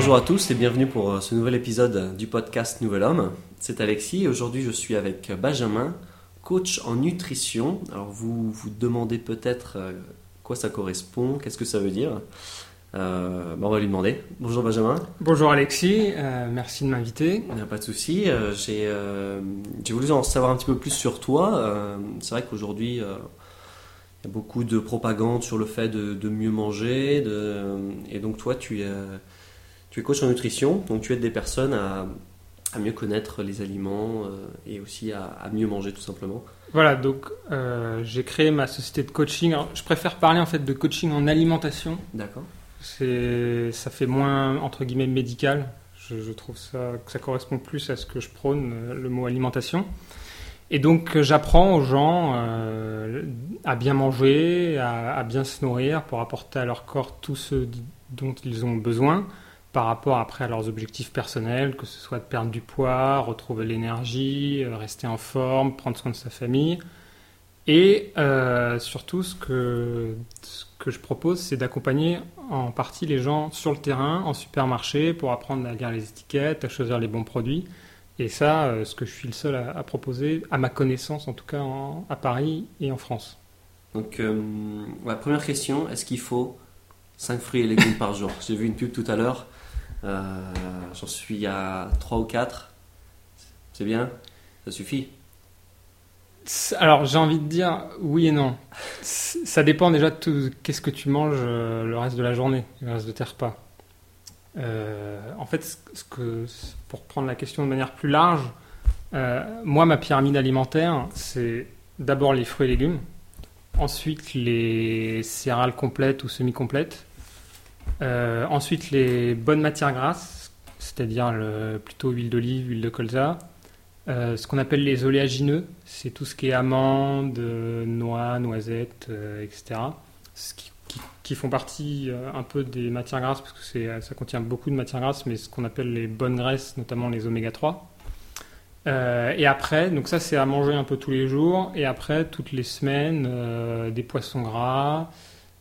Bonjour à tous et bienvenue pour euh, ce nouvel épisode du podcast Nouvel Homme. C'est Alexis et aujourd'hui je suis avec Benjamin, coach en nutrition. Alors vous vous demandez peut-être euh, quoi ça correspond, qu'est-ce que ça veut dire? Euh, bah, on va lui demander. Bonjour Benjamin. Bonjour Alexis, euh, merci de m'inviter. Pas de souci. Euh, j'ai, voulu en savoir un petit peu plus sur toi. C'est vrai qu'aujourd'hui, il y a beaucoup de propagande sur le fait de, de mieux manger. De, et donc toi, tu es, tu es coach en nutrition. Donc tu aides des personnes à, à mieux connaître les aliments euh, et aussi à, à mieux manger tout simplement. Voilà, donc euh, j'ai créé ma société de coaching. Alors, je préfère parler en fait de coaching en alimentation. D'accord. C'est, ça fait moins entre guillemets médical. Je, je trouve ça que ça correspond plus à ce que je prône, euh, le mot alimentation. Et donc j'apprends aux gens euh, à bien manger, à, à bien se nourrir pour apporter à leur corps tout ce dont ils ont besoin par rapport après à leurs objectifs personnels, que ce soit de perdre du poids, retrouver l'énergie, euh, rester en forme, prendre soin de sa famille. Et euh, surtout, ce que, que je propose, c'est d'accompagner en partie les gens sur le terrain, en supermarché, pour apprendre à lire les étiquettes, à choisir les bons produits. Et ça, euh, ce que je suis le seul à, proposer, à ma connaissance en tout cas, à Paris et en France. Donc, euh, première question, est-ce qu'il faut 5 fruits et légumes par jour? J'ai vu une pub tout à l'heure, j'en suis à 3 ou 4. C'est bien? Ça suffit? Alors j'ai envie de dire oui et non. Ça dépend déjà de tout, qu'est-ce que tu manges euh, le reste de la journée, le reste de tes repas. Euh, en fait, pour prendre la question de manière plus large, euh, moi ma pyramide alimentaire, c'est d'abord les fruits et légumes, ensuite les céréales complètes ou semi-complètes, euh, ensuite les bonnes matières grasses, c'est-à-dire plutôt huile d'olive, huile de colza, euh, ce qu'on appelle les oléagineux, c'est tout ce qui est amandes, noix, noisettes, euh, etc. Ce qui, qui- font partie un peu des matières grasses, parce que ça contient beaucoup de matières grasses, mais ce qu'on appelle les bonnes graisses, notamment les oméga 3. Euh, et après, donc ça c'est à manger un peu tous les jours, et après toutes les semaines, des poissons gras,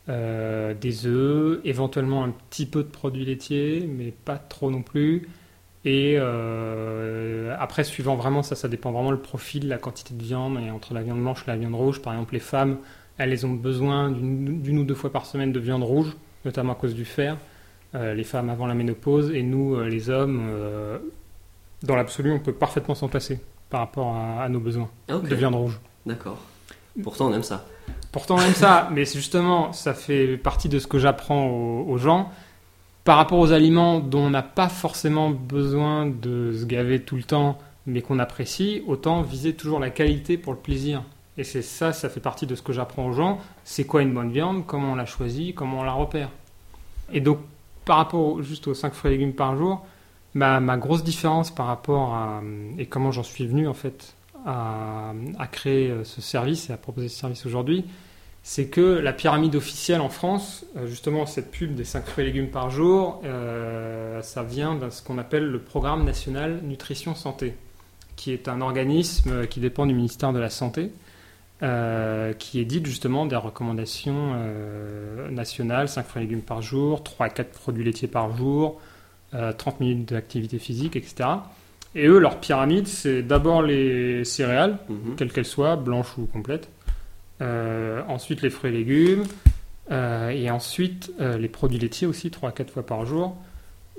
euh, des œufs, éventuellement un petit peu de produits laitiers, mais pas trop non plus. Et euh, après, suivant vraiment, ça, ça dépend vraiment le profil, la quantité de viande, et entre la viande blanche et la viande rouge. Par exemple, les femmes, elles ont besoin d'une ou deux fois par semaine de viande rouge, notamment à cause du fer. Euh, les femmes avant la ménopause, et nous, les hommes, dans l'absolu, on peut parfaitement s'en passer par rapport à, à nos besoins Ah, de viande rouge. d'accord. Pourtant, on aime ça. Pourtant, même ça, mais c'est justement, ça fait partie de ce que j'apprends aux, aux gens. Par rapport aux aliments dont on n'a pas forcément besoin de se gaver tout le temps, mais qu'on apprécie, autant viser toujours la qualité pour le plaisir. Et c'est ça, ça fait partie de ce que j'apprends aux gens. C'est quoi une bonne viande Comment on la choisit Comment on la repère Et donc, par rapport au- juste aux 5 fruits et légumes par jour, ma, ma grosse différence par rapport à. Et comment j'en suis venu, en fait, à, créer euh, ce service et à proposer ce service aujourd'hui, c'est que la pyramide officielle en France, euh, justement cette pub des 5 fruits et légumes par jour, euh, ça vient de ce qu'on appelle le Programme national nutrition santé, qui est un organisme qui dépend du ministère de la Santé, qui édite justement des recommandations nationales, 5 fruits et légumes par jour, 3 à 4 produits laitiers par jour, euh, 30 minutes d'activité physique, etc. Et eux, leur pyramide, c'est d'abord les céréales, Mhm. quelles qu'elles soient, blanches ou complètes. Euh, ensuite les fruits et légumes. Euh, et ensuite euh, les produits laitiers aussi, 3 à 4 fois par jour.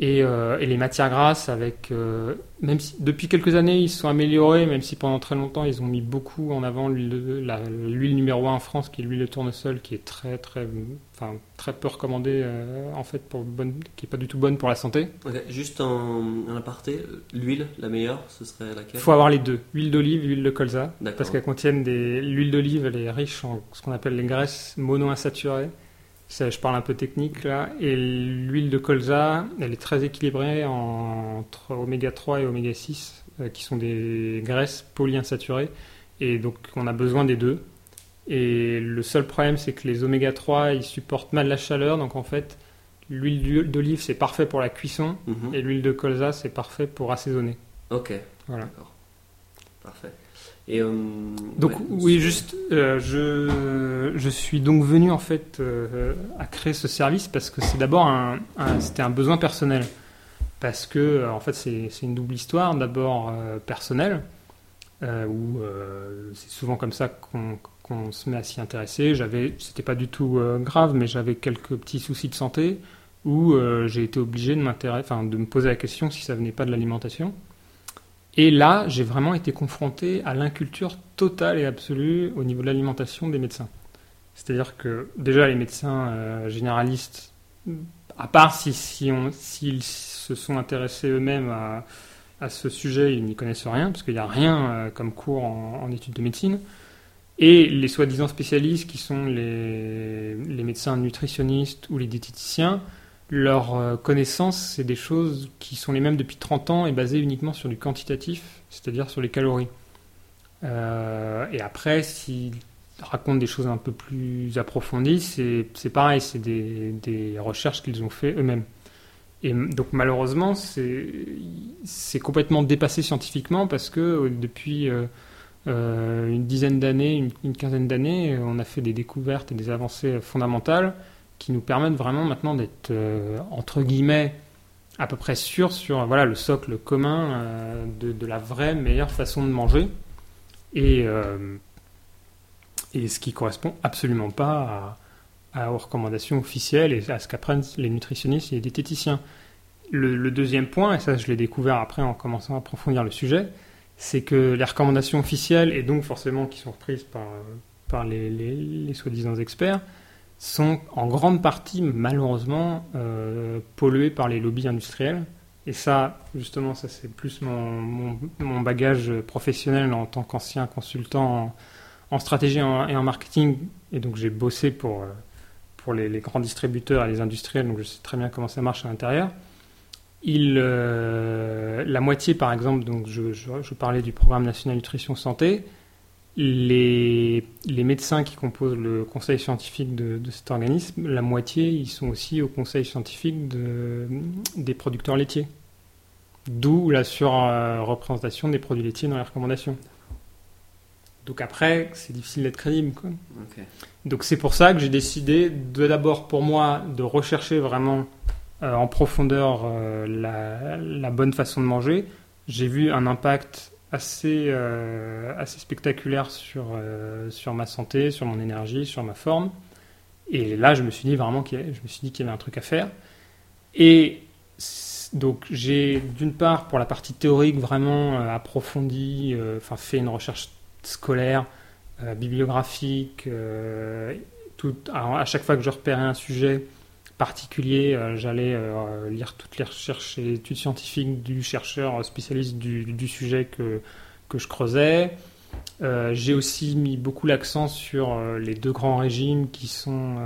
Et, euh, et les matières grasses avec... euh, même si depuis quelques années ils se sont améliorés, même si pendant très longtemps ils ont mis beaucoup en avant l'huile numéro 1 en France, qui est l'huile de tournesol, qui est très très, enfin, très peu recommandée euh, en fait, pour bonne, qui est pas du tout bonne pour la santé. Juste en, en aparté, l'huile, la meilleure, ce serait Il laquelle? Faut avoir les deux, huile d'olive, huile de colza. Parce qu'elles contiennent des. L'huile d'olive, elle est riche en ce qu'on appelle les graisses monoinsaturées. Ça, je parle un peu technique là. Et l'huile de colza, elle est très équilibrée en- entre oméga 3 et oméga 6, euh, qui sont des graisses polyinsaturées. Et donc, on a besoin des deux. Et le seul problème, c'est que les oméga 3, ils supportent mal la chaleur. Donc, en fait, l'huile d'olive, c'est parfait pour la cuisson. Mhm. Et l'huile de colza, c'est parfait pour assaisonner. Ok, Voilà. d'accord. Parfait. Et, euh, Donc ouais, oui, juste, euh, je, je suis donc venu en fait euh, à créer ce service parce que c'est d'abord un, un- c'était un besoin personnel. parce que en fait c'est une double histoire. D'abord personnelle, où c'est souvent comme ça qu'on se met à s'y intéresser. J'avais, c'était pas du tout grave, mais j'avais quelques petits soucis de santé où j'ai été obligé de m'intéresser, enfin de me poser la question si ça venait pas de l'alimentation. Et là, j'ai vraiment été confronté à l'inculture totale et absolue au niveau de l'alimentation des médecins. C'est-à-dire que déjà les médecins euh, généralistes, à part s'ils si, se sont intéressés eux-mêmes à, ce sujet, ils n'y connaissent rien, parce qu'il n'y a rien euh, comme cours en, en, études de médecine. Et les soi-disant spécialistes, qui sont les, les médecins nutritionnistes ou les diététiciens, leur euh, connaissance, c'est des choses qui sont les mêmes depuis 30 ans et basées uniquement sur du quantitatif, c'est-à-dire sur les calories. Euh, et après, s'ils racontent des choses un peu plus approfondies, c'est pareil, c'est des, des, recherches qu'ils ont fait eux-mêmes. Et donc malheureusement, c'est complètement dépassé scientifiquement parce que euh, depuis une dizaine d'années, une, une, quinzaine d'années, on a fait des découvertes et des avancées fondamentales qui nous permettent vraiment maintenant d'être, euh, entre guillemets, à peu près sûrs sur voilà, le socle commun euh, de, la vraie meilleure façon de manger. Et, euh, et ce qui correspond absolument pas aux recommandations officielles et à ce qu'apprennent les nutritionnistes et les diététiciens. Le, deuxième point, et ça je l'ai découvert après en commençant à approfondir le sujet, c'est que les recommandations officielles, et donc forcément qui sont reprises par, par les, les, les soi-disant experts, sont en grande partie malheureusement euh, pollués par les lobbies industriels. Et ça, justement, ça c'est plus mon, mon, bagage professionnel en tant qu'ancien consultant en, stratégie et en, marketing. Et donc j'ai bossé pour, euh, pour les, grands distributeurs et les industriels, donc je sais très bien comment ça marche à l'intérieur. Il, euh, la moitié, par exemple, donc je, je, parlais du programme national nutrition santé, les, les, médecins qui composent le conseil scientifique de, cet organisme, la moitié, ils sont aussi au conseil scientifique de, des producteurs laitiers. D'où la surreprésentation des produits laitiers dans les recommandations. Donc après, c'est difficile d'être crédible. Quoi. Donc c'est pour ça que j'ai décidé de d'abord pour moi de rechercher vraiment euh, en profondeur euh, la, la, bonne façon de manger. J'ai vu un impact assez, euh, assez spectaculaire sur, euh, sur ma santé, sur mon énergie, sur ma forme. Et là, je me suis dit vraiment qu'il y, avait un truc à faire. Et donc, j'ai d'une part, pour la partie théorique, vraiment euh, approfondie, enfin, fait une recherche scolaire, bibliographique. tout, à chaque fois que je repérais un sujet, particulier, euh, j'allais euh, lire toutes les recherches et études scientifiques du chercheur spécialiste du, sujet que, que je creusais. Euh, j'ai aussi mis beaucoup l'accent sur les deux grands régimes qui sont,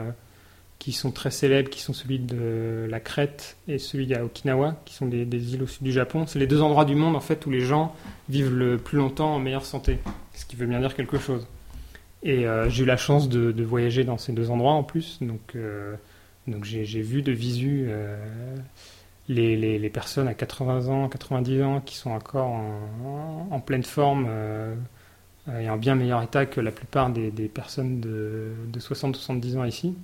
qui sont très célèbres, qui sont celui de la Crète et celui à Okinawa, qui sont des, îles au sud du Japon. C'est les deux endroits du monde en fait où les gens vivent le plus longtemps en meilleure santé, ce qui veut bien dire quelque chose. Et j'ai eu la chance de, de, voyager dans ces deux endroits en plus, donc donc j'ai vu de visu euh, les, personnes à 80 ans, 90 ans qui sont encore en, pleine forme euh, et en bien meilleur état que la plupart des, personnes de, de 60-70 ans ici.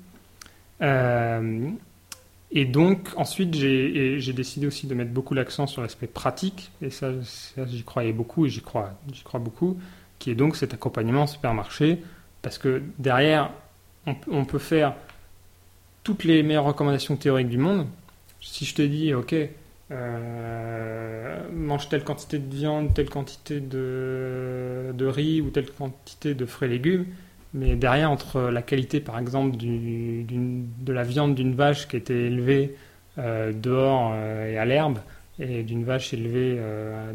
Euh, et donc ensuite j'ai décidé aussi de mettre beaucoup l'accent sur l'aspect pratique, et ça, j'y croyais beaucoup et j'y crois, crois beaucoup, qui est donc cet accompagnement en supermarché, parce que derrière on peut faire toutes les meilleures recommandations théoriques du monde, si je te dis, ok, euh, mange telle quantité de viande, telle quantité de, riz ou telle quantité de fruits et légumes, mais derrière, entre la qualité, par exemple, de la viande d'une vache qui était élevée euh, dehors euh, et à l'herbe, et d'une vache élevée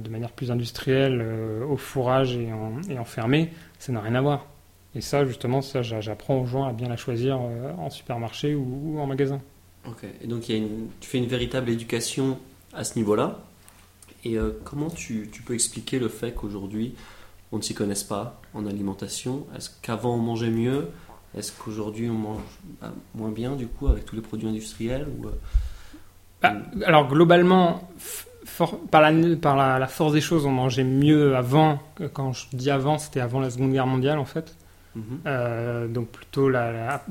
de manière plus industrielle au fourrage et, en, et enfermée, ça n'a rien à voir. Et ça, justement, ça, j'apprends aux gens à bien la choisir euh, en supermarché ou, en magasin. Ok. Et donc, il y a une, tu fais une véritable éducation à ce niveau-là. Et euh, comment tu, tu, peux expliquer le fait qu'aujourd'hui, on ne s'y connaisse pas en alimentation? Est-ce qu'avant, on mangeait mieux? Est-ce qu'aujourd'hui, on mange bah, moins bien, du coup, avec tous les produits industriels ou, euh, bah, Alors, globalement, par, la, par la, la, force des choses, on mangeait mieux avant. Quand je dis avant, c'était avant la Seconde Guerre mondiale, en fait. Mhm. Euh, donc plutôt la,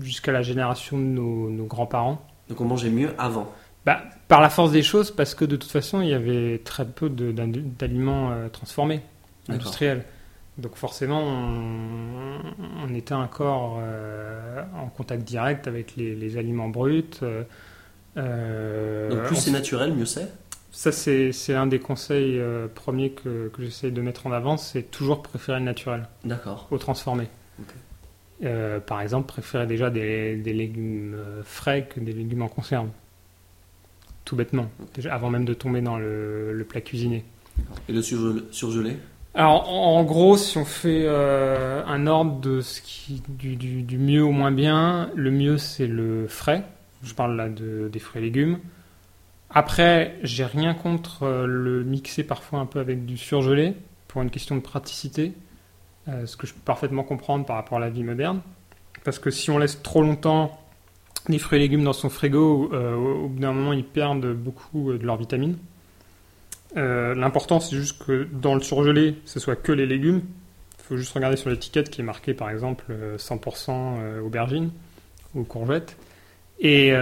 jusqu'à la génération de nos, grands-parents. Donc on mangeait mieux avant bah, Par la force des choses, parce que de toute façon, il y avait très peu de- d'aliments euh, transformés, D'accord. industriels. Donc forcément, on, on était encore euh, en contact direct avec les, les aliments bruts. Donc plus on c'est naturel, mieux c'est? Ça, c'est un des conseils euh, premiers que, que j'essaye de mettre en avant, c'est toujours préférer le naturel D'accord. au transformé. Euh, par exemple, préférer déjà des, des légumes euh, frais que des légumes en conserve. Tout bêtement, déjà, avant même de tomber dans le, le plat cuisiné. Et le surgelé, surgelé? Alors, en, en gros, si on fait euh, un ordre de ce qui, du, du- du mieux au moins bien, le mieux c'est le frais. Je parle là de, des fruits et légumes. Après, j'ai rien contre euh, le mixer parfois un peu avec du surgelé pour une question de praticité, euh, ce que je peux parfaitement comprendre par rapport à la vie moderne. Parce que si on laisse trop longtemps les fruits et légumes dans son frigo, euh, au bout d'un moment, ils perdent beaucoup de leurs vitamines. L'important, c'est juste que dans le surgelé, ce soit que les légumes. Il faut juste regarder sur l'étiquette qui est marqué, par exemple, euh, 100% euh, aubergine ou courgette. Et,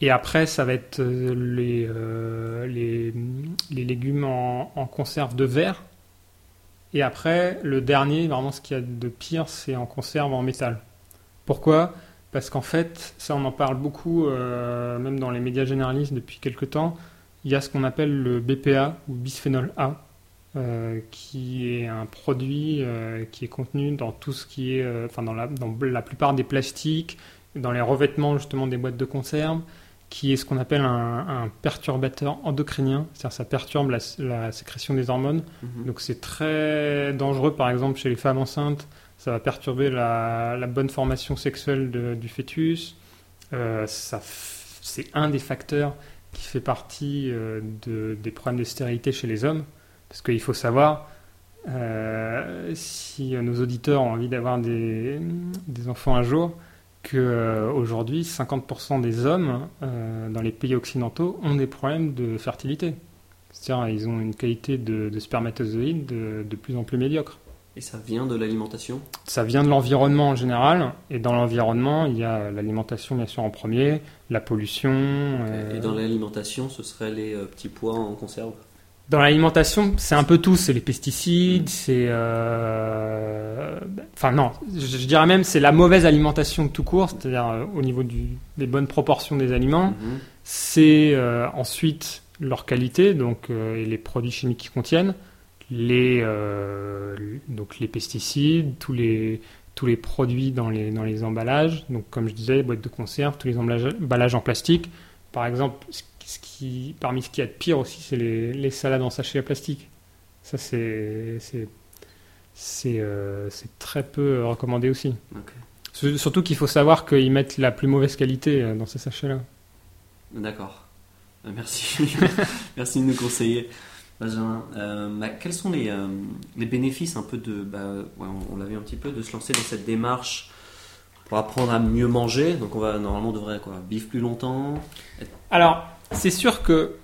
et après, ça va être euh, les, euh, les, les légumes en, conserve de verre. Et après, le dernier, vraiment ce qu'il y a de pire, c'est en conserve en métal. Pourquoi? Parce qu'en fait, ça on en parle beaucoup, euh, même dans les médias généralistes depuis quelques temps, il y a ce qu'on appelle le BPA ou bisphénol A, qui est un produit qui est contenu dans tout ce qui est, enfin dans la, dans la plupart des plastiques, dans les revêtements justement des boîtes de conserve, qui est ce qu'on appelle un, un perturbateur endocrinien, c'est-à-dire ça perturbe la, la sécrétion des hormones. Mhm. Donc c'est très dangereux, par exemple, chez les femmes enceintes. Ça va perturber la, la bonne formation sexuelle de- du fœtus. Euh, c'est un des facteurs qui fait partie euh, de- des problèmes de stérilité chez les hommes. Parce qu'il faut savoir, euh, si nos auditeurs ont envie d'avoir des, des enfants un jour, qu'aujourd'hui, 50% des hommes euh, dans les pays occidentaux ont des problèmes de fertilité. C'est-à-dire ils ont une qualité de, de spermatozoïdes de, de plus en plus médiocre. Et ça vient de l'alimentation? Ça vient de l'environnement en général, et dans l'environnement, il y a l'alimentation bien sûr en premier, la pollution. euh, Et dans l'alimentation, ce seraient les euh, petits pois en conserve? Dans l'alimentation, c'est un peu tout. C'est les pesticides, c'est. euh, Enfin, non, je, je dirais même c'est la mauvaise alimentation tout court, c'est-à-dire euh, au niveau du- des bonnes proportions des aliments. Mhm. C'est euh, ensuite leur qualité, donc et les produits chimiques qu'ils contiennent, les donc les pesticides, tous les tous les produits dans les dans les emballages. Donc comme je disais, les boîtes de conserve, tous les emballages, emballages en plastique. Par exemple, ce qui- parmi ce qu'il y a de pire aussi, c'est les, les salades en sachet à plastique. Ça c'est euh, très peu recommandé aussi. Surtout qu'il faut savoir qu'ils mettent la plus mauvaise qualité euh, dans ces sachets-là. D'accord. Euh, Merci. Merci de nous conseiller. Benjamin, euh, bah, quels sont les, euh, les bénéfices un peu de, bah, ouais, on, on l'a vu un petit peu, de se lancer dans cette démarche pour apprendre à mieux manger? Donc on va normalement on devrait quoi, vivre plus longtemps. Alors, c'est sûr que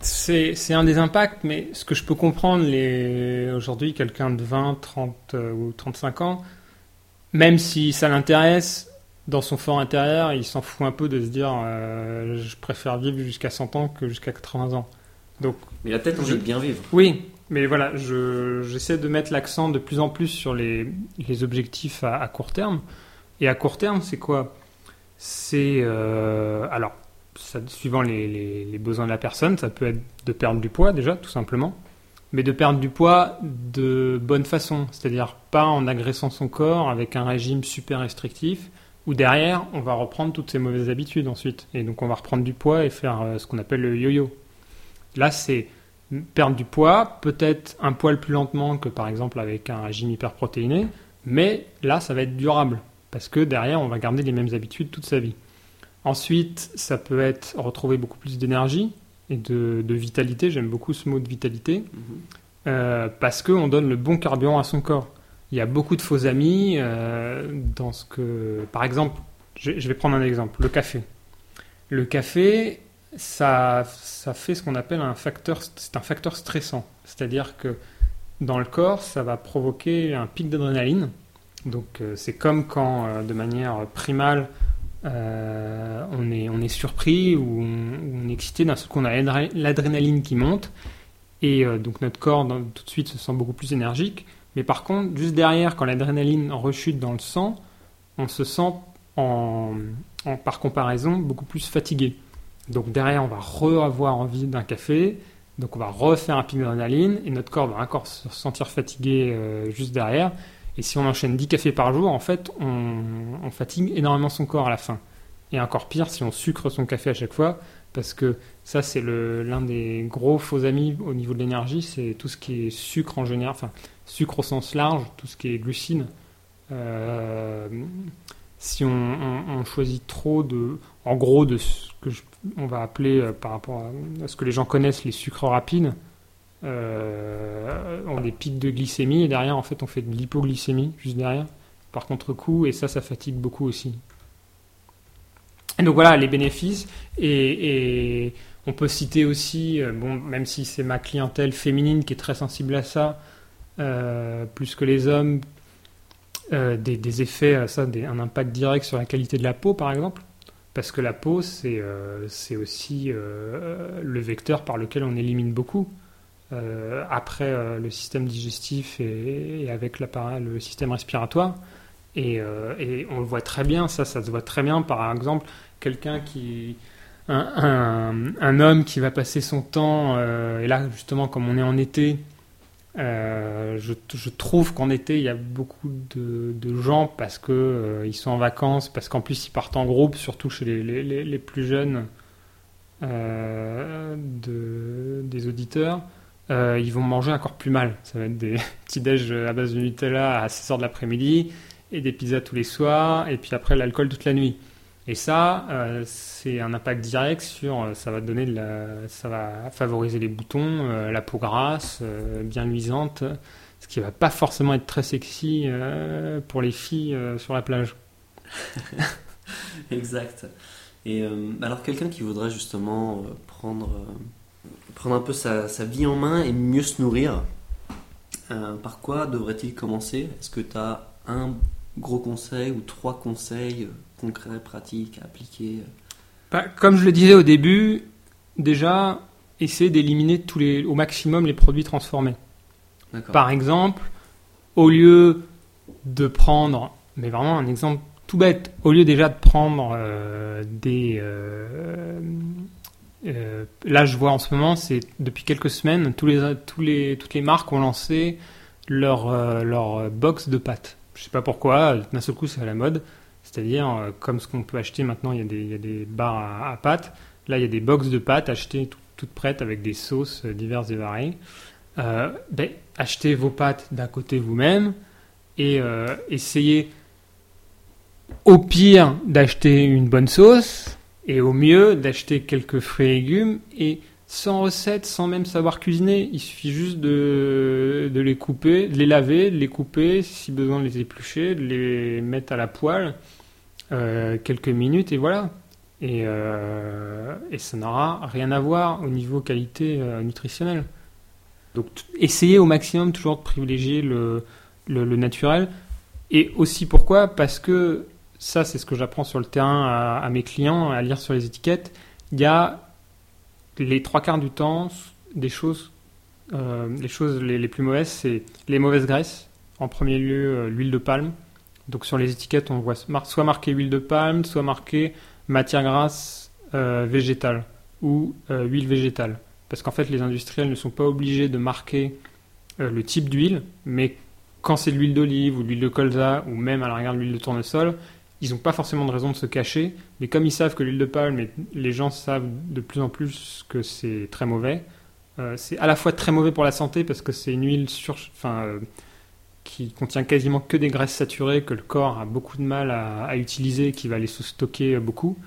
c'est c'est un des impacts, mais ce que je peux comprendre, les... aujourd'hui, quelqu'un de 20, 30 euh, ou 35 ans, même si ça l'intéresse, dans son fort intérieur, il s'en fout un peu de se dire euh, je préfère vivre jusqu'à 100 ans que jusqu'à 80 ans. Donc, Mais il a peut-être envie Je- de bien vivre. oui, mais voilà, je- j'essaie de mettre l'accent de plus en plus sur les, les objectifs à, à court terme. Et à court terme, c'est quoi? C'est. euh, alors, suivant les, les- besoins de la personne, ça peut être de perdre du poids déjà, tout simplement. Mais de perdre du poids de bonne façon, c'est-à-dire pas en agressant son corps avec un régime super restrictif, où derrière, on va reprendre toutes ces mauvaises habitudes ensuite. Et donc, on va reprendre du poids et faire euh, ce qu'on appelle le yo-yo. Là, c'est perdre du poids, peut-être un poil plus lentement que par exemple avec un régime hyperprotéiné, mais là, ça va être durable, parce que derrière, on va garder les mêmes habitudes toute sa vie. Ensuite, ça peut être retrouver beaucoup plus d'énergie et de, de vitalité, j'aime beaucoup ce mot de vitalité, Mhm. euh, parce qu'on donne le bon carburant à son corps. Il y a beaucoup de faux amis euh, dans ce que... Par exemple, je, je vais prendre un exemple, le café. Le café, ça, ça fait ce qu'on appelle un facteur, c'est un facteur stressant. C'est-à-dire que dans le corps, ça va provoquer un pic d'adrénaline. Donc euh, c'est comme quand, euh, de manière primale, on, est, on est surpris ou on, est excité, d'un seul coup on a l'adrénaline qui monte, et donc notre corps tout de suite se sent beaucoup plus énergique. Mais par contre, juste derrière, quand l'adrénaline rechute dans le sang, on se sent en, par comparaison beaucoup plus fatigué. Donc derrière, on va re-avoir envie d'un café, donc on va refaire un pic d'adrénaline, et notre corps va encore se sentir fatigué euh, juste derrière. Et si on enchaîne 10 cafés par jour, en fait, on, fatigue énormément son corps à la fin. Et encore pire si on sucre son café à chaque fois, parce que ça, c'est l'un des gros faux amis au niveau de l'énergie, c'est tout ce qui est sucre en général, enfin, sucre au sens large, tout ce qui est glucine. Euh, si on, choisit trop de, en gros, de ce que on va appeler euh, par rapport à, ce que les gens connaissent les sucres rapides, euh, on des pics de glycémie et derrière en fait on fait de l'hypoglycémie juste derrière par contre-coup et ça ça fatigue beaucoup aussi. Et donc voilà les bénéfices et, on peut citer aussi, euh, même si c'est ma clientèle féminine qui est très sensible à ça, plus que les hommes, euh, des, effets, ça, un impact direct sur la qualité de la peau, par exemple. Parce que la peau, c'est euh, aussi euh, le vecteur par lequel on élimine beaucoup. Après le système digestif et, avec le système respiratoire. Et, et, on le voit très bien, ça, ça se voit très bien. Par exemple, quelqu'un qui. Un, un, homme qui va passer son temps, et là, justement, comme on est en été, euh, je, trouve qu'en été, il y a beaucoup de, gens parce euh, ils sont en vacances, parce qu'en plus ils partent en groupe, surtout chez les, les, plus jeunes euh, de, des auditeurs. Euh, ils vont manger encore plus mal. Ça va être des petits déj à base de Nutella à 6 heures de l'après-midi et des pizzas tous les soirs, et puis après l'alcool toute la nuit. Et ça, euh, c'est un impact direct sur, euh, ça va donner de la, ça va favoriser les boutons, la peau grasse, bien luisante, ce qui va pas forcément être très sexy pour les filles sur la plage. exact. Et alors quelqu'un qui voudrait justement prendre, prendre un peu sa, sa, vie en main et mieux se nourrir, par quoi devrait-il commencer? Est-ce que tu as un gros conseil ou trois conseils concrets, pratiques à appliquer? Bah, Comme je le disais au début, déjà, essayer d'éliminer tous les, au maximum les produits transformés. Par exemple, au lieu de prendre, mais vraiment un exemple tout bête, au lieu déjà de prendre euh, des... Euh, euh, là, je vois en ce moment, c'est depuis quelques semaines, toutes les marques ont lancé leur, leur box de pâtes. Je sais pas pourquoi, d'un seul coup, c'est à la mode. C'est-à-dire, euh, comme ce qu'on peut acheter maintenant, il y a des, il barres à, pâtes. Là, il y a des box de pâtes achetées toutes prêtes avec des sauces euh, diverses et variées. Euh, ben, achetez vos pâtes d'un côté vous-même et essayez au pire d'acheter une bonne sauce et au mieux d'acheter quelques fruits et légumes et sans recette, sans même savoir cuisiner. Il suffit juste de, de, les couper, de les laver, de les couper, si besoin de les éplucher, de les mettre à la poêle euh, quelques minutes et voilà. Et, euh, et ça n'aura rien à voir au niveau qualité euh, nutritionnelle. Donc essayez au maximum toujours de privilégier le, le, naturel. Et aussi pourquoi? Parce que ça, c'est ce que j'apprends sur le terrain à, mes clients, à lire sur les étiquettes. Il y a les trois quarts du temps, des choses, les choses les, les plus mauvaises, c'est les mauvaises graisses. En premier lieu, l'huile de palme. Donc sur les étiquettes, on voit soit marqué huile de palme, soit marqué matière grasse euh, végétale ou euh, huile végétale. Parce qu'en fait, les industriels ne sont pas obligés de marquer euh, le type d'huile, mais quand c'est de l'huile d'olive ou de l'huile de colza ou même à la rigueur de l'huile de tournesol, ils n'ont pas forcément de raison de se cacher. Mais comme ils savent que l'huile de palme, les gens savent de plus en plus que c'est très mauvais, c'est à la fois très mauvais pour la santé parce que c'est une huile sur, enfin, qui contient quasiment que des graisses saturées que le corps a beaucoup de mal à, utiliser, qui va les stocker beaucoup.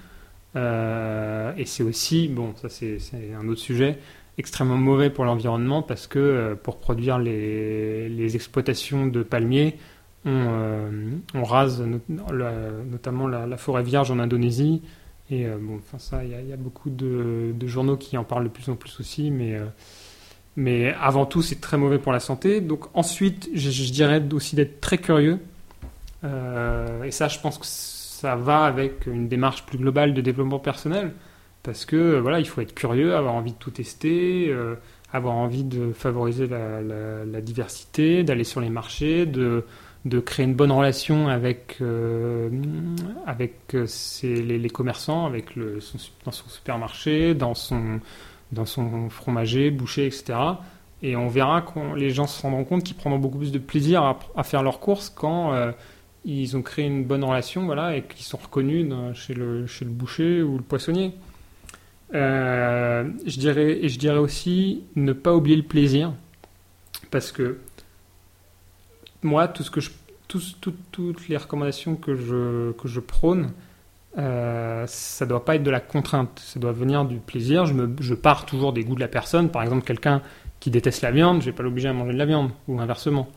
Euh, et c'est aussi, bon, ça c'est un autre sujet, extrêmement mauvais pour l'environnement parce que euh, pour produire les, exploitations de palmiers, on, euh, rase notamment la, forêt vierge en Indonésie. Et bon, enfin ça, il y, a beaucoup de, journaux qui en parlent de plus en plus aussi, mais mais avant tout, c'est très mauvais pour la santé. Donc ensuite, je, dirais aussi d'être très curieux. Euh, et ça, je pense que ça va avec une démarche plus globale de développement personnel. Parce que voilà, il faut être curieux, avoir envie de tout tester, euh, avoir envie de favoriser la, la- la diversité, d'aller sur les marchés, de, de créer une bonne relation avec, euh, avec euh, ses- les, commerçants, avec le, dans son supermarché, dans son, dans son fromager, boucher, etc. Et on verra quand les gens se rendront compte qu'ils prendront beaucoup plus de plaisir à, faire leurs courses quand euh, ils ont créé une bonne relation voilà, et qu'ils sont reconnus chez, le, chez le boucher ou le poissonnier. Je dirais, et je dirais aussi ne pas oublier le plaisir parce que moi, tout ce que je, toutes les recommandations que je, que je prône, euh, ça doit pas être de la contrainte, ça doit venir du plaisir. Je, me, je pars toujours des goûts de la personne. Par exemple, quelqu'un qui déteste la viande, je vais pas l'obliger à manger de la viande, ou inversement.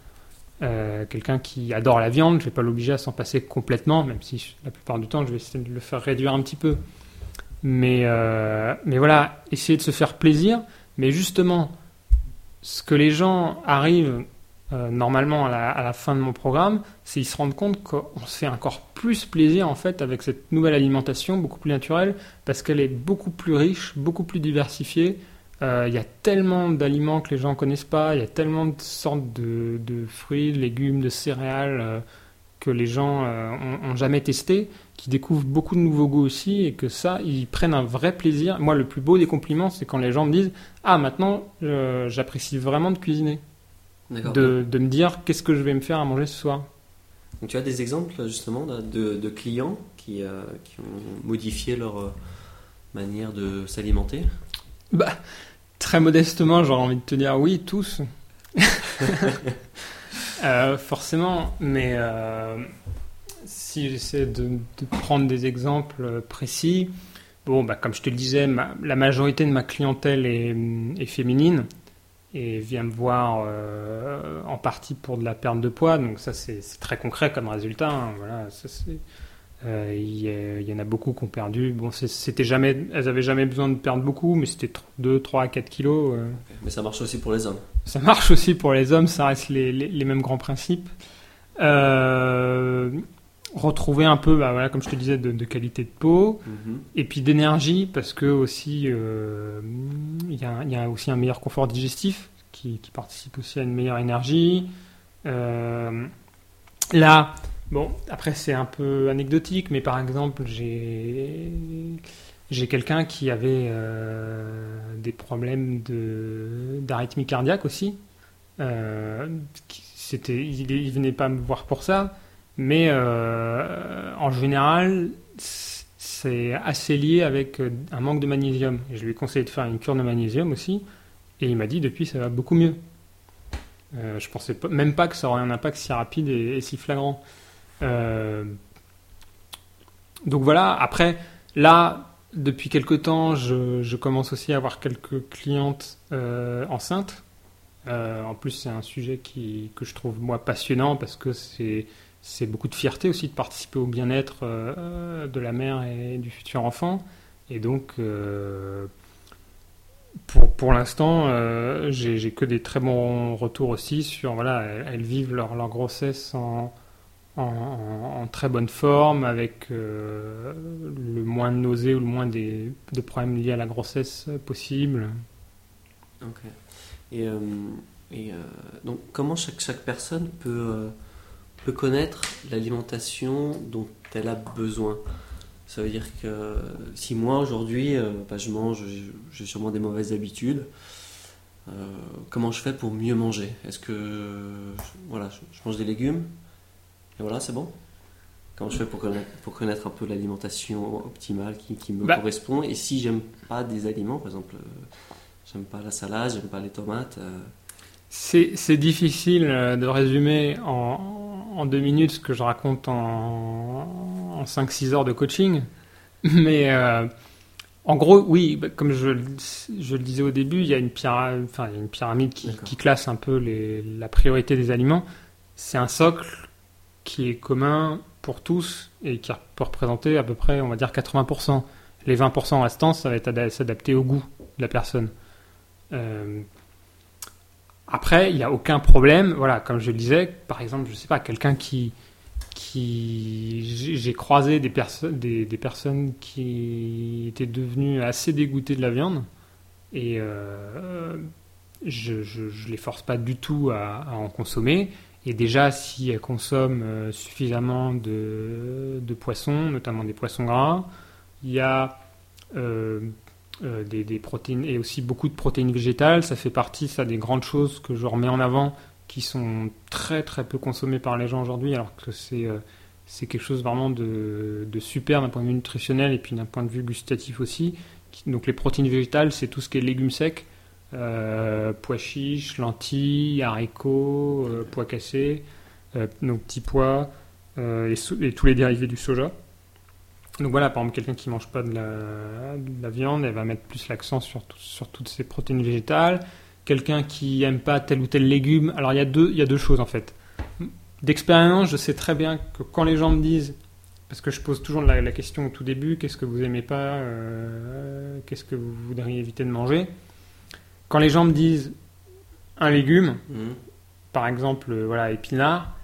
Euh, quelqu'un qui adore la viande, je vais pas l'obliger à s'en passer complètement, même si la plupart du temps, je vais essayer de le faire réduire un petit peu. Mais, euh, mais voilà, essayer de se faire plaisir. Mais justement, ce que les gens arrivent euh, normalement à la, fin de mon programme, c'est ils se rendent compte qu'on se fait encore plus plaisir en fait avec cette nouvelle alimentation beaucoup plus naturelle parce qu'elle est beaucoup plus riche, beaucoup plus diversifiée. Euh, Il y a tellement d'aliments que les gens connaissent pas, il y a tellement de sortes de, fruits, de légumes, de céréales euh, que les gens euh, ont, ont jamais testé, qui découvrent beaucoup de nouveaux goûts aussi et que ça, ils prennent un vrai plaisir. Moi, le plus beau des compliments, c'est quand les gens me disent Ah, maintenant, j'apprécie vraiment de cuisiner. De, de me dire qu'est-ce que je vais me faire à manger ce soir? Donc, tu as des exemples justement de, de- clients qui, euh, qui ont modifié leur euh, manière de s'alimenter? Bah, très modestement, j'aurais envie de te dire oui, tous. Euh, forcément, mais euh, si j'essaie de, de prendre des exemples précis, bon, bah, comme je te le disais, ma- la majorité de ma clientèle est, est féminine et vient me voir euh, en partie pour de la perte de poids, donc ça c'est très concret comme résultat. hein, voilà, ça c'est. euh, Il y, en a beaucoup qui ont perdu. Bon, c'était jamais, elles avaient jamais besoin de perdre beaucoup, mais c'était 2, 3, 4 kilos. euh. Mais ça marche aussi pour les hommes. Ça marche aussi pour les hommes, ça reste les, les- les mêmes grands principes. Euh, retrouver un peu, bah, voilà, comme je te disais, de, de qualité de peau, Mhm. et puis d'énergie, parce que aussi euh, il y, a- il y a aussi un meilleur confort digestif qui, qui participe aussi à une meilleure énergie. Euh, là, bon, après c'est un peu anecdotique, mais par exemple, j'ai j'ai quelqu'un qui avait euh, des problèmes de d'arythmie cardiaque aussi. C'était, il, il venait pas me voir pour ça, mais euh, en général, c'est assez lié avec euh, un manque de magnésium. Je lui ai conseillé de faire une cure de magnésium aussi, et il m'a dit depuis ça va beaucoup mieux. Euh, je pensais même pas que ça aurait un impact si rapide et, si flagrant. Euh, donc voilà, après, là, depuis quelque temps, je, commence aussi à avoir quelques clientes enceintes. En plus, c'est un sujet qui, que je trouve moi passionnant parce que c'est c'est beaucoup de fierté aussi de participer au bien-être euh, de la mère et du futur enfant. Et donc, euh, pour, pour l'instant, euh, j'ai que des très bons retours aussi sur, voilà, elles, vivent leur, leur grossesse en, en, en- très bonne forme, avec euh, le moins de nausées ou le moins des, de problèmes liés à la grossesse possible. Ok. Et, euh, et, euh, donc, comment chaque, chaque personne peut, euh, peut connaître l'alimentation dont elle a besoin Ça veut dire que si moi aujourd'hui, euh, bah, je mange, j'ai- sûrement des mauvaises habitudes. euh, comment je fais pour mieux manger? Est-ce que je- voilà, je, je mange des légumes et voilà, c'est bon? Comment je fais pour connaître, pour connaître un peu l'alimentation optimale qui, qui me Bah. correspond? Et si j'aime pas des aliments, par exemple, euh, j'aime pas la salade, j'aime pas les tomates. euh, C'est difficile euh, de résumer en, en deux minutes ce que je raconte en, en 5-6 heures de coaching. Mais euh, en gros, oui, bah, comme je, le- je le disais au début, il y a une, pyra- enfin, il y a une pyramide qui, classe un peu les- la priorité des aliments. C'est un socle qui est commun pour tous et qui peut représenter à peu près, on va dire, 80%. Les 20% restants, ça va être ada- s'adapter au goût de la personne. Euh, après, il n'y a aucun problème. Voilà, comme je le disais, par exemple, je sais pas, quelqu'un qui, qui j'ai croisé des, personnes des, personnes qui étaient devenues assez dégoûtées de la viande et euh, je, je, les force pas du tout à, en consommer et déjà si elles consomment euh, suffisamment de, de poissons notamment des poissons gras il y a euh, des, des, protéines et aussi beaucoup de protéines végétales ça fait partie ça des grandes choses que je remets en avant qui sont très très peu consommés par les gens aujourd'hui, alors que c'est euh, quelque chose vraiment de, de super d'un point de vue nutritionnel et puis d'un point de vue gustatif aussi. Donc les protéines végétales, c'est tout ce qui est légumes secs, euh, pois chiches, lentilles, haricots, euh, pois cassés, donc petits pois et, tous les dérivés du soja. Donc voilà, par exemple, quelqu'un qui mange pas de la, de la, viande, elle va mettre plus l'accent sur, sur toutes ces protéines végétales quelqu'un qui aime pas tel ou tel légume. Alors il y a deux, il y a deux choses en fait. D'expérience, je sais très bien que quand les gens me disent, parce que je pose toujours la, question au tout début, qu'est-ce que vous aimez pas, euh, qu'est-ce que vous voudriez éviter de manger. Quand les gens me disent un légume, mhm. par exemple, euh, voilà, épinard,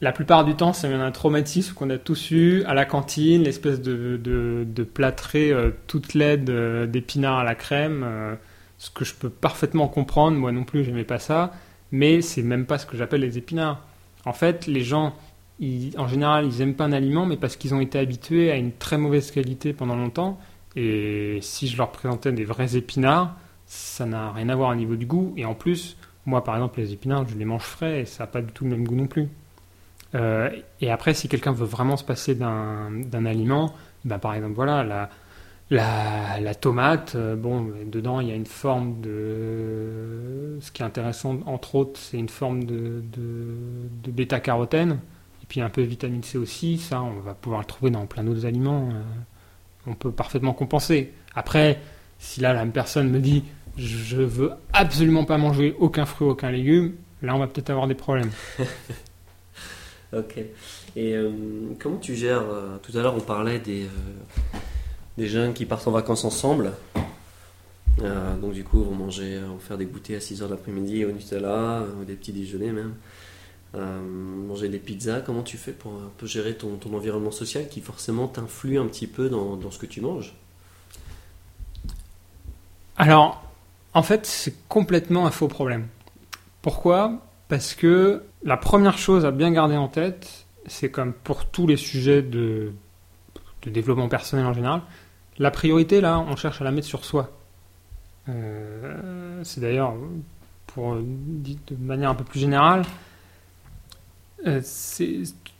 la plupart du temps, vient d'un traumatisme qu'on a tous eu à la cantine, l'espèce de, de, euh, toute laide d'épinards à la crème ce que je peux parfaitement comprendre, moi non plus j'aimais pas ça, mais c'est même pas ce que j'appelle les épinards. En fait, les gens, en général, ils aiment pas un aliment, mais parce qu'ils ont été habitués à une très mauvaise qualité pendant longtemps, et si je leur présentais des vrais épinards, ça n'a rien à voir au niveau du goût, et en plus, moi par exemple, les épinards, je les mange frais, et ça n'a pas du tout le même goût non plus. Euh, et après, si quelqu'un veut vraiment se passer d'un aliment, ben, par exemple, voilà, la, la, tomate, euh, bon, dedans il y a une forme de. Ce qui est intéressant, entre autres, c'est une forme de, de, bêta-carotène, et puis un peu de vitamine C aussi. Ça, on va pouvoir le trouver dans plein d'autres aliments. Euh, on peut parfaitement compenser. Après, si là la même personne me dit je veux absolument pas manger aucun fruit, aucun légume, là on va peut-être avoir des problèmes. ok. Et euh, comment tu gères Tout à l'heure on parlait des des jeunes qui partent en vacances ensemble. Euh, donc du coup, vont manger, vont faire des goûters à 6h de l'après-midi au Nutella, des petits déjeuners même. Euh, manger des pizzas, comment tu fais pour un peu gérer ton, ton environnement social qui forcément t'influe un petit peu dans, dans, ce que tu manges? Alors, en fait, c'est complètement un faux problème. Pourquoi? Parce que la première chose à bien garder en tête, c'est comme pour tous les sujets de, développement personnel en général, la priorité, là, on cherche à la mettre sur soi. Euh, c'est d'ailleurs, pour dire de manière un peu plus générale, euh,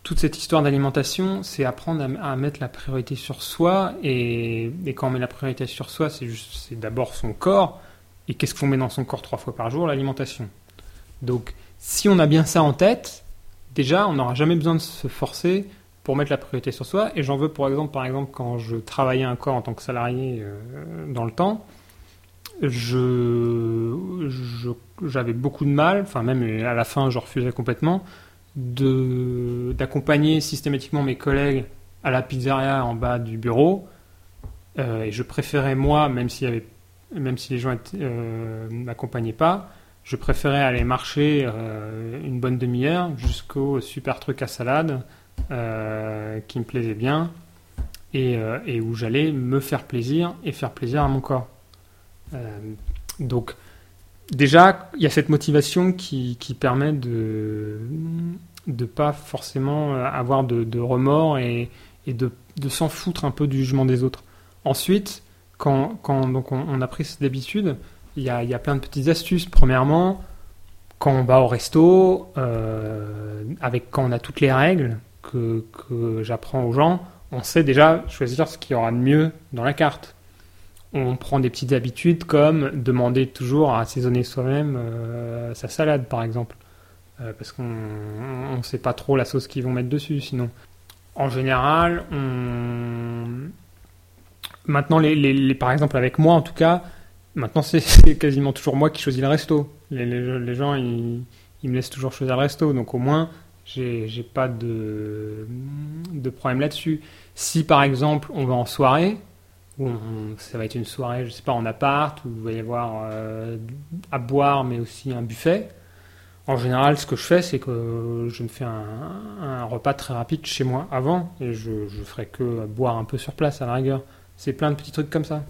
toute cette histoire d'alimentation, c'est apprendre à, mettre la priorité sur soi. Et, quand on met la priorité sur soi, c'est, c'est d'abord son corps. Et qu'est-ce qu'on met dans son corps trois fois par jour? L'alimentation. Donc, si on a bien ça en tête, déjà, on n'aura jamais besoin de se forcer pour mettre la priorité sur soi. Et j'en veux pour exemple, par exemple, quand je travaillais encore en tant que salarié euh, dans le temps, j'avais beaucoup de mal, enfin même à la fin je refusais complètement, d'accompagner systématiquement mes collègues à la pizzeria en bas du bureau. Euh, et je préférais moi, même, si les gens euh, m'accompagnaient pas, je préférais aller marcher une bonne demi-heure jusqu'au super truc à salade euh, qui me plaisait bien euh, et, où j'allais me faire plaisir et faire plaisir à mon corps. Euh, donc, déjà, il y a cette motivation qui, permet de ne pas forcément avoir de, remords et, de, s'en foutre un peu du jugement des autres. Ensuite, quand, on, a pris cette habitude, il y a, y a, plein de petites astuces. Premièrement, quand on va au resto, avec quand on a toutes les règles, que, j'apprends aux gens, on sait déjà choisir ce qu'il y aura de mieux dans la carte. On prend des petites habitudes comme demander toujours à assaisonner soi-même euh, sa salade, par exemple. Euh, parce qu'on ne sait pas trop la sauce qu'ils vont mettre dessus, sinon. En général, maintenant, les, par exemple, avec moi en tout cas, maintenant c'est quasiment toujours moi qui choisis le resto. Les, gens, ils, me laissent toujours choisir le resto. Donc au moins, j'ai pas de, de problème là-dessus. Si par exemple on va en soirée, ou ça va être une soirée, je sais pas, en appart, où il va y avoir euh, à boire mais aussi un buffet, En général, ce que je fais, c'est que je me fais un, repas très rapide chez moi avant et je, je ferai que boire un peu sur place à la rigueur. C'est plein de petits trucs comme ça.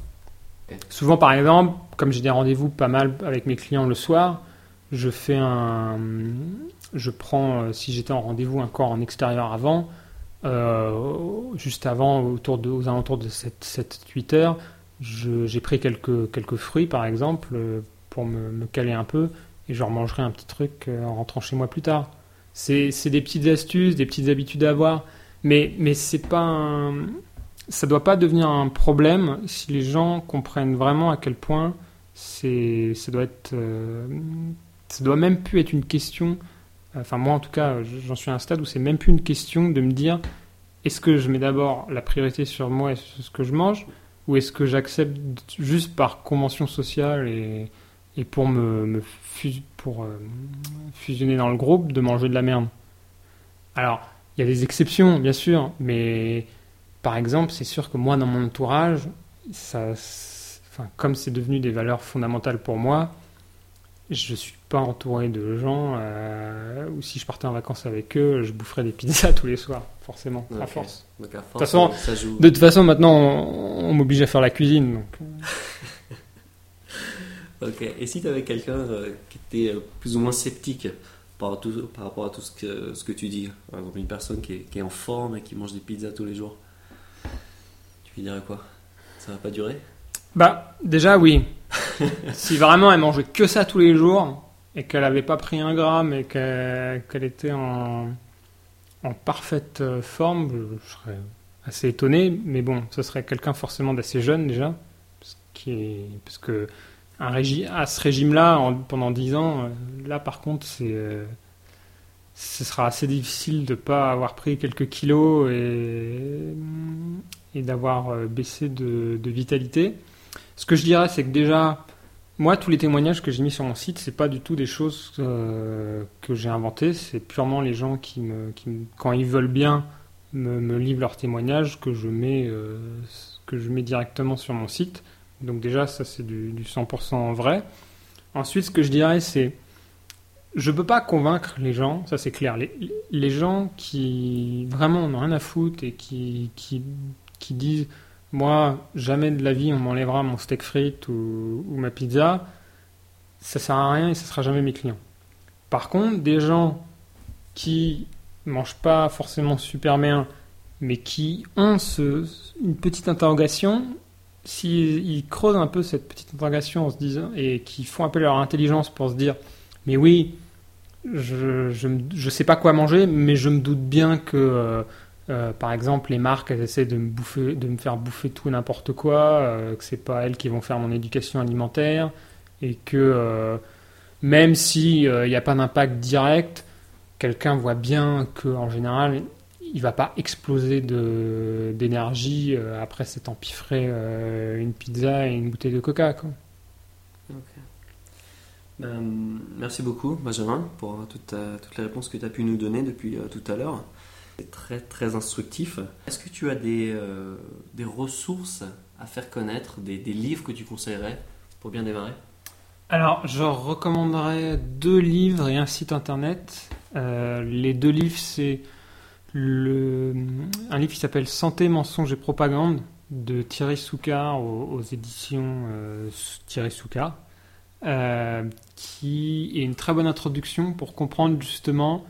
Souvent, par exemple, comme j'ai des rendez-vous pas mal avec mes clients le soir, je fais un. Je prends, euh, si j'étais en rendez-vous encore en extérieur avant, euh, juste avant, autour de, aux alentours de 7-8 heures, j'ai pris quelques, quelques fruits, par exemple, euh, pour me, me, caler un peu, et je remangerai un petit truc en rentrant chez moi plus tard. C'est des petites astuces, des petites habitudes à avoir, mais, mais c'est pas un ça doit pas devenir un problème si les gens comprennent vraiment à quel point ça doit être, euh, ça doit même plus être une question. Enfin moi en tout cas, j'en suis à un stade où c'est même plus une question de me dire est-ce que je mets d'abord la priorité sur moi et sur ce que je mange, ou est-ce que j'accepte juste par convention sociale et, et pour me, me pour euh, fusionner dans le groupe de manger de la merde? Alors il y a des exceptions bien sûr, mais par exemple, c'est sûr que moi, dans mon entourage, ça, enfin, comme c'est devenu des valeurs fondamentales pour moi, je ne suis pas entouré de gens euh, ou si je partais en vacances avec eux, je boufferais des pizzas tous les soirs, forcément, à force. de, toute façon, de toute façon, maintenant, on, m'oblige à faire la cuisine. Donc... Euh. ok. Et si tu avais quelqu'un euh, qui était plus ou moins sceptique par, rapport à tout ce que, ce que tu dis, par exemple une personne qui est, qui est en forme et qui mange des pizzas tous les jours, tu dirais quoi? Ça va pas durer? Bah, déjà, oui. si vraiment elle mangeait que ça tous les jours et qu'elle n'avait pas pris un gramme et qu'elle était en, en parfaite forme, je, serais assez étonné. Mais bon, ce serait quelqu'un forcément d'assez jeune déjà. Parce, qui parce que un à ce régime-là, pendant 10 ans, euh, là par contre, c'est. Euh, ce sera assez difficile de ne pas avoir pris quelques kilos et, d'avoir euh, baissé de, vitalité. Ce que je dirais, c'est que déjà, moi, tous les témoignages que j'ai mis sur mon site, c'est pas du tout des choses euh, que j'ai inventées. C'est purement les gens qui me, qui quand ils veulent bien, me, livrent leurs témoignages que je mets, euh, que je mets directement sur mon site. Donc déjà, ça c'est du, du 100% vrai. Ensuite, ce que je dirais, c'est je peux pas convaincre les gens, ça c'est clair. Les, gens qui vraiment n'ont rien à foutre et qui, qui, disent Moi, jamais de la vie on m'enlèvera mon steak frites ou, ma pizza, ça sert à rien et ce sera jamais mes clients. Par contre, des gens qui mangent pas forcément super bien, mais qui ont une petite interrogation, s'ils creusent un peu cette petite interrogation en se disant, et qui font appel à leur intelligence pour se dire mais oui, je, je, sais pas quoi manger, mais je me doute bien que, euh, euh, par exemple, les marques, elles essaient de me, bouffer, de me faire bouffer tout n'importe quoi, euh, que c'est pas elles qui vont faire mon éducation alimentaire, et que même s'il n'y a pas d'impact direct, quelqu'un voit bien qu'en général, il va pas exploser d'énergie après s'être empiffré une pizza et une bouteille de coca. Ben, merci beaucoup, Benjamin, pour toutes, les réponses que tu as pu nous donner depuis euh, tout à l'heure. C'est très, très instructif. Est-ce que tu as des, euh, des ressources à faire connaître, des, des, livres que tu conseillerais pour bien démarrer? Alors, je recommanderais deux livres et un site internet. Euh, les deux livres, c'est un livre qui s'appelle Santé, mensonges et propagande de Thierry Soucard aux, éditions Thierry Soucard euh, qui est une très bonne introduction pour comprendre justement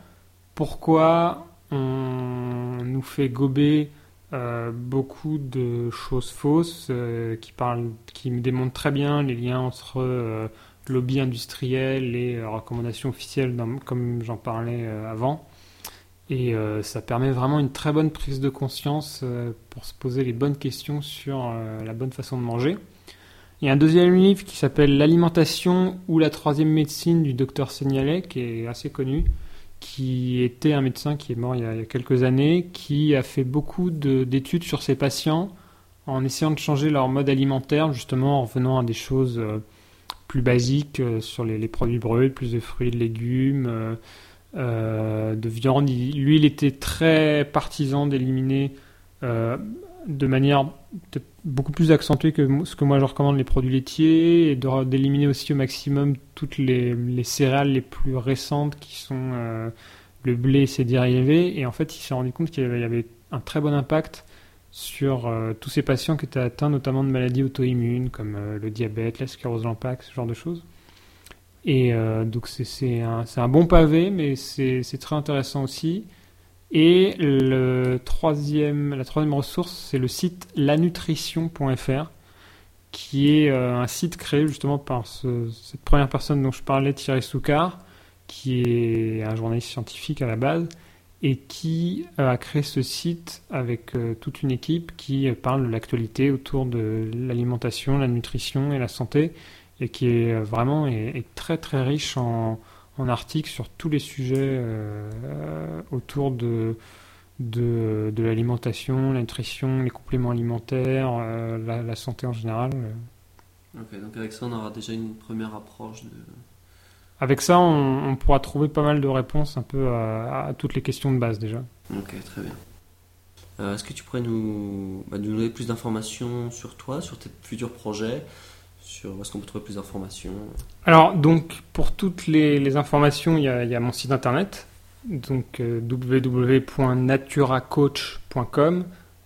pourquoi on nous fait gober euh, beaucoup de choses fausses euh, qui, parlent, qui démontrent très bien les liens entre lobby industriel et recommandations officielles, comme j'en parlais avant. Et ça permet vraiment une très bonne prise de conscience pour se poser les bonnes questions sur la bonne façon de manger. Il y a un deuxième livre qui s'appelle L'alimentation ou la troisième médecine du docteur Seignalais, qui est assez connu, qui était un médecin qui est mort il y a, quelques années, qui a fait beaucoup d'études sur ses patients en essayant de changer leur mode alimentaire, justement en revenant à des choses euh, plus basiques euh, sur les, produits bruts, plus de fruits, de légumes, euh, de viande. lui, il était très partisan d'éliminer de manière beaucoup plus accentuée que ce que moi je recommande les produits laitiers et d'éliminer aussi au maximum toutes les, céréales les plus récentes qui sont euh, le blé et ses dérivés. Et en fait, il s'est rendu compte qu'il y avait un très bon impact sur euh, tous ces patients qui étaient atteints notamment de maladies auto-immunes comme euh, le diabète, la sclérose Lampac, ce genre de choses. Et donc c'est un, un, bon pavé, mais c'est très intéressant aussi. Et troisième, la troisième ressource, c'est le site lanutrition.fr, qui est euh, un site créé justement par cette première personne dont je parlais, Thierry Soukar, qui est un journaliste scientifique à la base, et qui euh, a créé ce site avec euh, toute une équipe qui parle de l'actualité autour de l'alimentation, la nutrition et la santé, et qui est vraiment est très très riche en, en article sur tous les sujets euh, autour de, de, l'alimentation, la nutrition, les compléments alimentaires, euh, la, santé en général. Ok, donc avec ça, on aura déjà une première approche de. Avec ça, on, pourra trouver pas mal de réponses un peu à, toutes les questions de base déjà. Ok, très bien. Euh, est-ce que tu pourrais nous, bah, nous donner plus d'informations sur toi, sur tes futurs projets sur où est-ce qu'on peut trouver plus d'informations Alors, donc, pour toutes les, informations, il y, a, mon site internet, donc euh, www.naturacoach.com,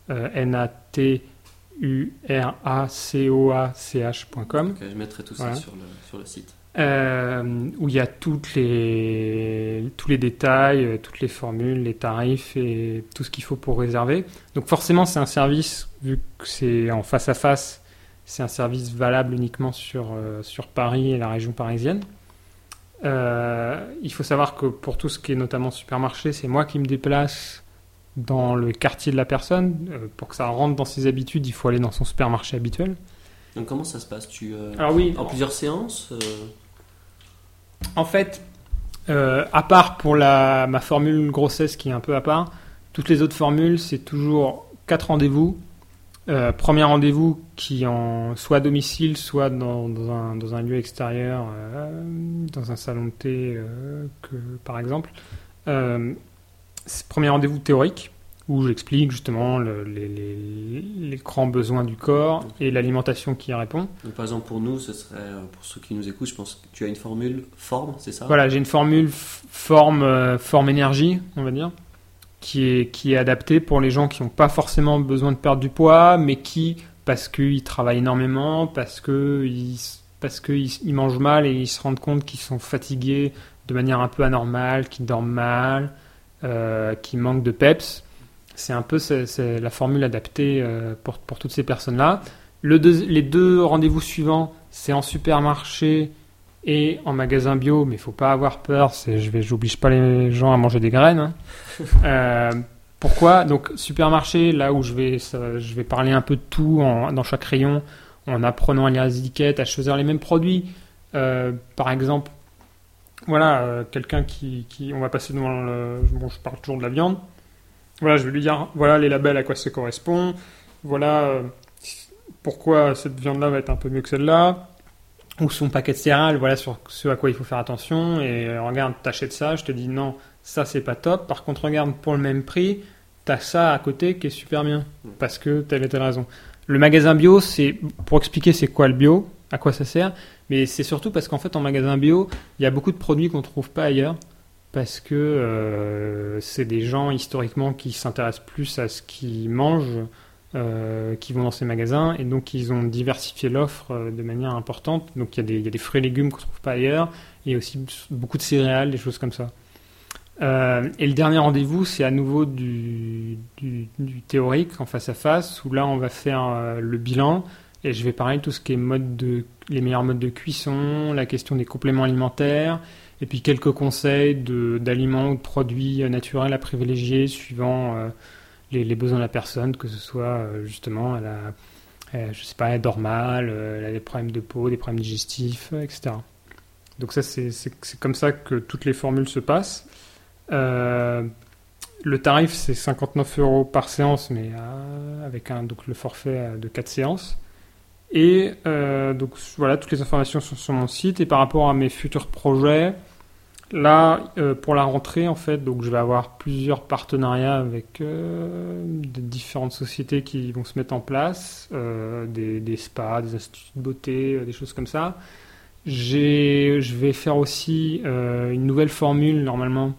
euh, N-A-T-U-R-A-C-O-A-C-H.com. je mettrai tout ça sur, le, sur, le, site. Euh, où il y a toutes les, tous les détails, toutes les formules, les tarifs et tout ce qu'il faut pour réserver. Donc forcément, c'est un service, vu que c'est en face à face, c'est un service valable uniquement sur, euh, sur Paris et la région parisienne. Euh, il faut savoir que pour tout ce qui est notamment supermarché, c'est moi qui me déplace dans le quartier de la personne. Euh, pour que ça rentre dans ses habitudes, il faut aller dans son supermarché habituel. Donc comment ça se passe? Tu, Alors oui, En plusieurs séances En fait, à part pour la, ma formule grossesse qui est un peu à part, toutes les autres formules, c'est toujours 4 rendez-vous euh, premier rendez-vous qui en soit à domicile, soit dans, un, dans un, lieu extérieur, euh, dans un salon de thé, euh, que, par exemple. premier rendez-vous théorique où j'explique justement les, les, grands besoins du corps et l'alimentation qui y répond. par exemple, pour nous, ce serait, pour ceux qui nous écoutent, je pense que tu as une formule forme, c'est ça? Voilà, j'ai une formule forme, forme énergie, on va dire qui est, qui est adapté pour les gens qui n'ont pas forcément besoin de perdre du poids, mais qui, parce qu'ils travaillent énormément, parce qu'ils parce qu'ils mangent mal et ils se rendent compte qu'ils sont fatigués de manière un peu anormale, qu'ils dorment mal, euh, qu'ils manquent de peps. C'est un peu c'est, la formule adaptée euh, pour, pour toutes ces personnes-là. Le les deux rendez-vous suivants, c'est en supermarché et en magasin bio, mais il faut pas avoir peur, c'est, je vais, j'oblige pas les gens à manger des graines. Hein. Euh, pourquoi? Donc supermarché, là où je vais, je vais parler un peu de tout dans chaque rayon, en apprenant à lire les étiquettes, à choisir les mêmes produits. Euh, par exemple, voilà, euh, quelqu'un qui, qui, on va passer devant le, bon, je parle toujours de la viande. Voilà, je vais lui dire, voilà les labels à quoi ça correspond. Voilà pourquoi cette viande-là va être un peu mieux que celle-là ou son paquet de céréales, voilà sur ce à quoi il faut faire attention. Et euh, regarde, t'achètes ça, je te dis non, ça c'est pas top. Par contre, regarde, pour le même prix, t'as ça à côté qui est super bien. Parce que telle et telle raison. Le magasin bio, c'est pour expliquer c'est quoi le bio, à quoi ça sert. Mais c'est surtout parce qu'en fait, en magasin bio, il y a beaucoup de produits qu'on trouve pas ailleurs. Parce que euh, c'est des gens historiquement qui s'intéressent plus à ce qu'ils mangent euh, qui vont dans ces magasins et donc ils ont diversifié l'offre euh, de manière importante. Donc il y, a des, il fruits et légumes qu'on ne trouve pas ailleurs, a aussi beaucoup de céréales, des choses comme ça. Euh, et le dernier rendez-vous, c'est à nouveau du, du, théorique en face à face, où là on va faire le bilan et je vais parler de tout ce qui est mode de, les meilleurs modes de cuisson, la question des compléments alimentaires, et puis quelques conseils d'aliments ou de produits naturels à privilégier suivant les, besoins de la personne, que ce soit euh, justement, elle a, je sais pas, elle dort mal, euh, elle a des problèmes de peau, des problèmes digestifs, euh, etc. Donc ça, c'est comme ça que toutes les formules se passent. le tarif, c'est 59 euros par séance, mais avec un, donc le forfait de 4 séances. Et donc voilà, toutes les informations sont sur mon site. Et par rapport à mes futurs projets, Là, euh, pour la rentrée, en fait, donc je vais avoir plusieurs partenariats avec euh, différentes sociétés qui vont se mettre en place, euh, des, spas, des instituts de beauté, des choses comme ça. Je vais faire aussi une nouvelle formule normalement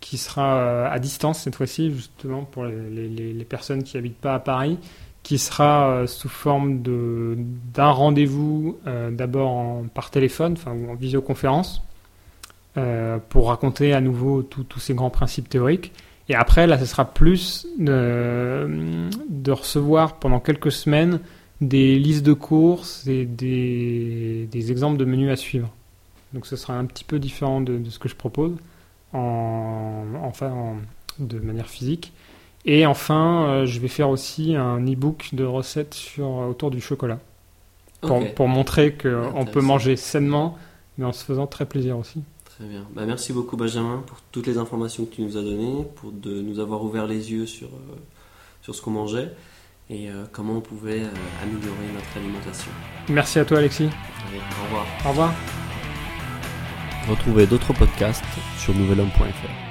qui sera à distance cette fois-ci, justement pour les, les- personnes qui habitent pas à Paris, qui sera sous forme d'un rendez-vous d'abord par téléphone, enfin ou en visioconférence, euh, pour raconter à nouveau tous ces grands principes théoriques. Et après, là, ce sera plus de, de recevoir pendant quelques semaines des listes de courses et des, des exemples de menus à suivre. Donc ce sera un petit peu différent de, de ce que je propose, en, enfin en- de manière physique. Et enfin, euh, je vais faire aussi un e-book de recettes sur, autour du chocolat, pour, Ok, pour montrer qu'on peut manger sainement, mais en se faisant très plaisir aussi. Très bien. Bah, merci beaucoup Benjamin pour toutes les informations que tu nous as données, pour de nous avoir ouvert les yeux sur, euh, sur ce qu'on mangeait et euh, comment on pouvait euh, améliorer notre alimentation. Merci à toi Alexis. Allez, au revoir. Au revoir. Retrouvez d'autres podcasts sur nouvelhomme.fr.